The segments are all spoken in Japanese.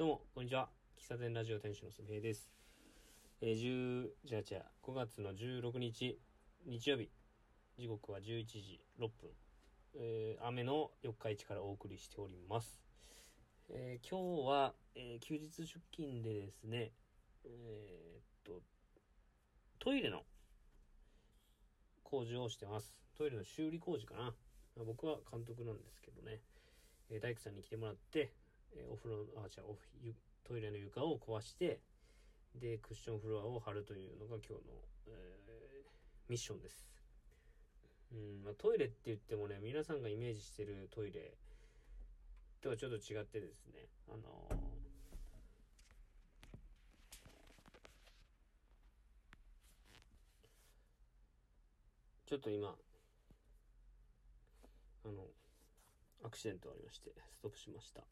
どうも、こんにちは。喫茶店ラジオ店主のすみへいです。えー、10、じゃじゃ、5月の16日、日曜日、時刻は11時6分、えー、雨の四日市からお送りしております。えー今日は、えー休日出勤でですね、えーっと、トイレの工事をしてます。トイレの修理工事かな。僕は監督なんですけどね、えー大工さんに来てもらって、えお風呂の、あ、違う、おトイレの床を壊して、で、クッションフロアを貼るというのが今日の、えーミッションです。うん、まあ、トイレって言ってもね、皆さんがイメージしてるトイレとはちょっと違ってですね、あのーちょっと今、あの、アクシデントありまして、ストップしました。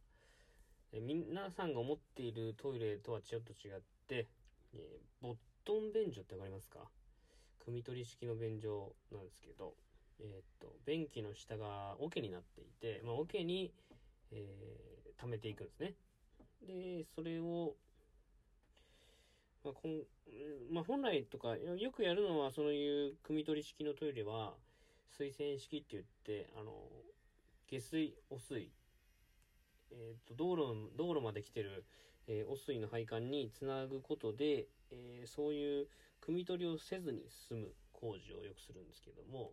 皆さんが思っているトイレとはちょっと違って、えーボットン便所ってわかりますか？汲み取り式の便所なんですけど、えーっと、便器の下が桶になっていて、まあ、桶に、えー溜めていくんですね。で、それを、まあ、こんまあ、本来とか、よよくやるのは、そういう汲み取り式のトイレは、水洗式って言って、あの、下水、汚水、えっ、と、道路、道路まで来てる、えー汚水の配管につなぐことで、えーそういう汲み取りをせずに済む工事をよくするんですけども、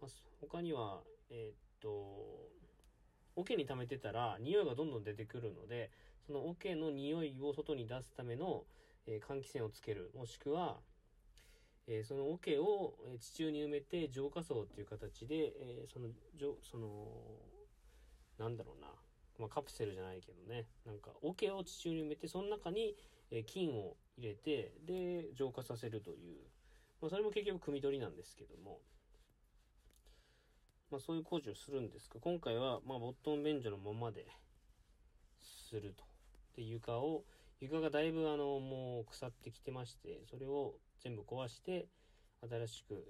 まあ、他には、えっ、と、桶に溜めてたら匂いがどんどん出てくるので、その桶の匂いを外に出すための、え換気扇をつける、もしくは、えその桶を地中に埋めて浄化層っていう形で、えその、じょその、なんだろうな、まあ、カプセルじゃないけどね、なんか桶を地中に埋めて、その中に、えー菌を入れて、で、浄化させるという、まあ、それも結局汲み取りなんですけども、まあ、そういう工事をするんですが、今回は、まあ、ボットン便所のままですると。で、床を、床がだいぶあの、もう腐ってきてまして、それを全部壊して、新しく、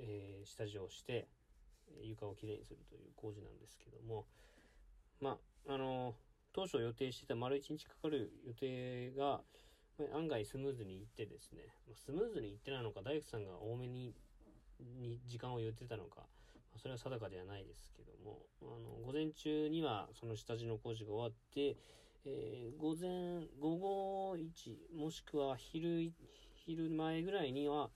えー下地をして、床をきれいにするという工事なんですけども、まあ、あの、当初予定してた丸1日かかる予定が、ま案外スムーズにいってですね、まスムーズにいってないのか、大工さんが多めにに時間を言ってたのか、まそれは定かではないですけども、あの、午前中にはその下地の工事が終わって、えー午前、午後1、もしくは昼、昼前ぐらいには、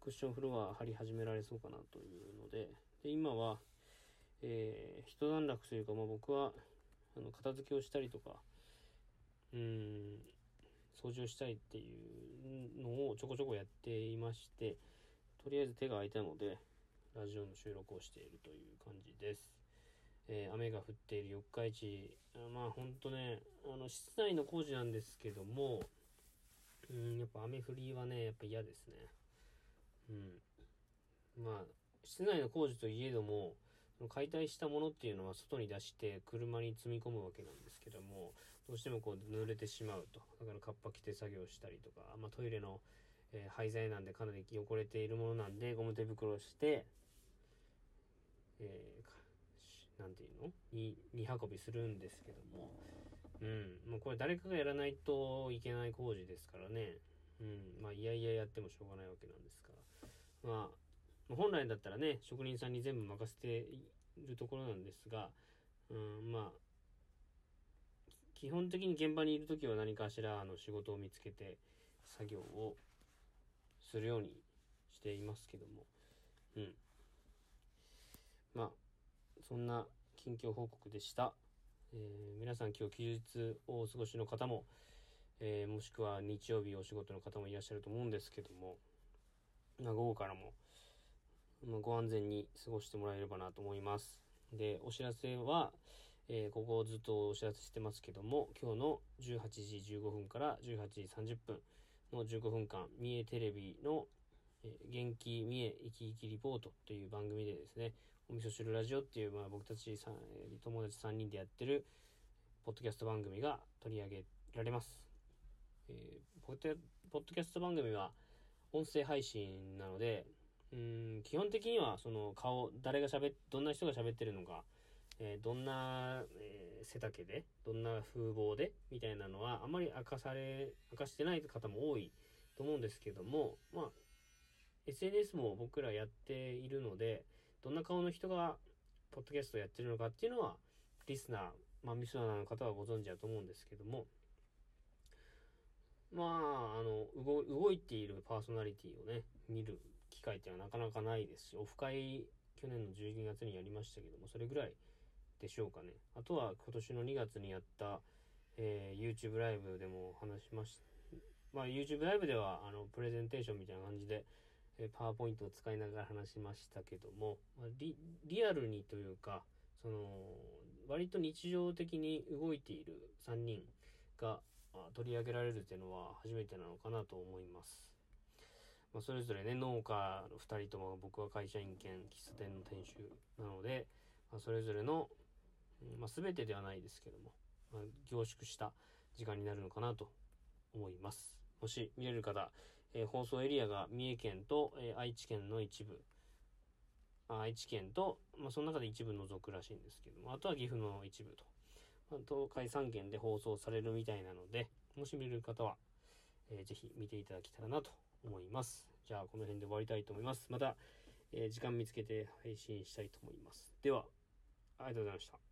クッションフロア張り始められそうかなというので、で、今は、えー一段落というか、まあ僕は、あの、片付けをしたりとか、うん、掃除をしたいっていうのをちょこちょこやっていまして、とりあえず手が空いたので、ラジオの収録をしているという感じです。えー雨が降っている四日市、まあほんとね、あの、室内の工事なんですけども、うん、やっぱ雨降りはね、やっぱ嫌ですね。うん。まあ、室内の工事といえども、解体したものっていうのは外に出して車に積み込むわけなんですけども、どうしてもこう濡れてしまうと。だからカッパ着て作業したりとか、まあトイレの、えー廃材なんでかなり汚れているものなんで、ゴム手袋して、えーなんていうの？に、に運びするんですけども、うん、もうこれ誰かがやらないといけない工事ですからね、うん、まあいやいややってもしょうがないわけなんですから、まあ、本来だったらね、職人さんに全部任せているところなんですが、うん、まあ、基本的に現場にいるときは何かしらの仕事を見つけて作業をするようにしていますけども、うん。まあ、そんな近況報告でした。えー皆さん今日休日をお過ごしの方も、えーもしくは日曜日お仕事の方もいらっしゃると思うんですけども、まあ、午後からも、ご安全に過ごしてもらえればなと思います。で、お知らせは、えーここをずっとお知らせしてますけども、今日の18時15分から18時30分の15分間、三重テレビの、えー元気三重生き生きリポートという番組でですね、お味噌汁ラジオっていう、まあ僕たち友達3人でやってる、ポッドキャスト番組が取り上げられます。えーポッドキャスト番組は音声配信なので、うん、基本的にはその顔、誰が喋っ、どんな人が喋ってるのか、えーどんな、えー、背丈で、どんな風貌で、みたいなのは、あまり明かされ、明かしてない方も多いと思うんですけども、まあ、SNS も僕らやっているので、どんな顔の人が、ポッドキャストやってるのかっていうのは、リスナー、まあ、ミスナーの方はご存知だと思うんですけども、まあ、あの、動いているパーソナリティをね、見る会っていうのはなかなかないですし、オフ会、去年の12月にやりましたけども、それぐらいでしょうかね。あとは今年の2月にやった、えー、YouTube ライブでも話しました。まあ、YouTube ライブでは、あの、プレゼンテーションみたいな感じで、えー、パワーポイントを使いながら話しましたけども、まあ、リリアルにというか、その、割と日常的に動いている3人が取り上げられるっていうのは初めてなのかなと思います。まあ、それぞれね、農家の2人とも僕は会社員兼喫茶店の店主なので、まあ、それぞれの、まあ、全てではないですけども、まあ、凝縮した時間になるのかなと思います。もし見れる方、えー、放送エリアが三重県と、えー、愛知県の一部、あ愛知県と、まあ、その中で一部除くらしいんですけども、あとは岐阜の一部と、まあ、東海3県で放送されるみたいなので、もし見れる方は、えー、ぜひ見ていただけたらなと思います。じゃあ、この辺で終わりたいと思います。また、えー、時間見つけて配信したいと思います。では、ありがとうございました。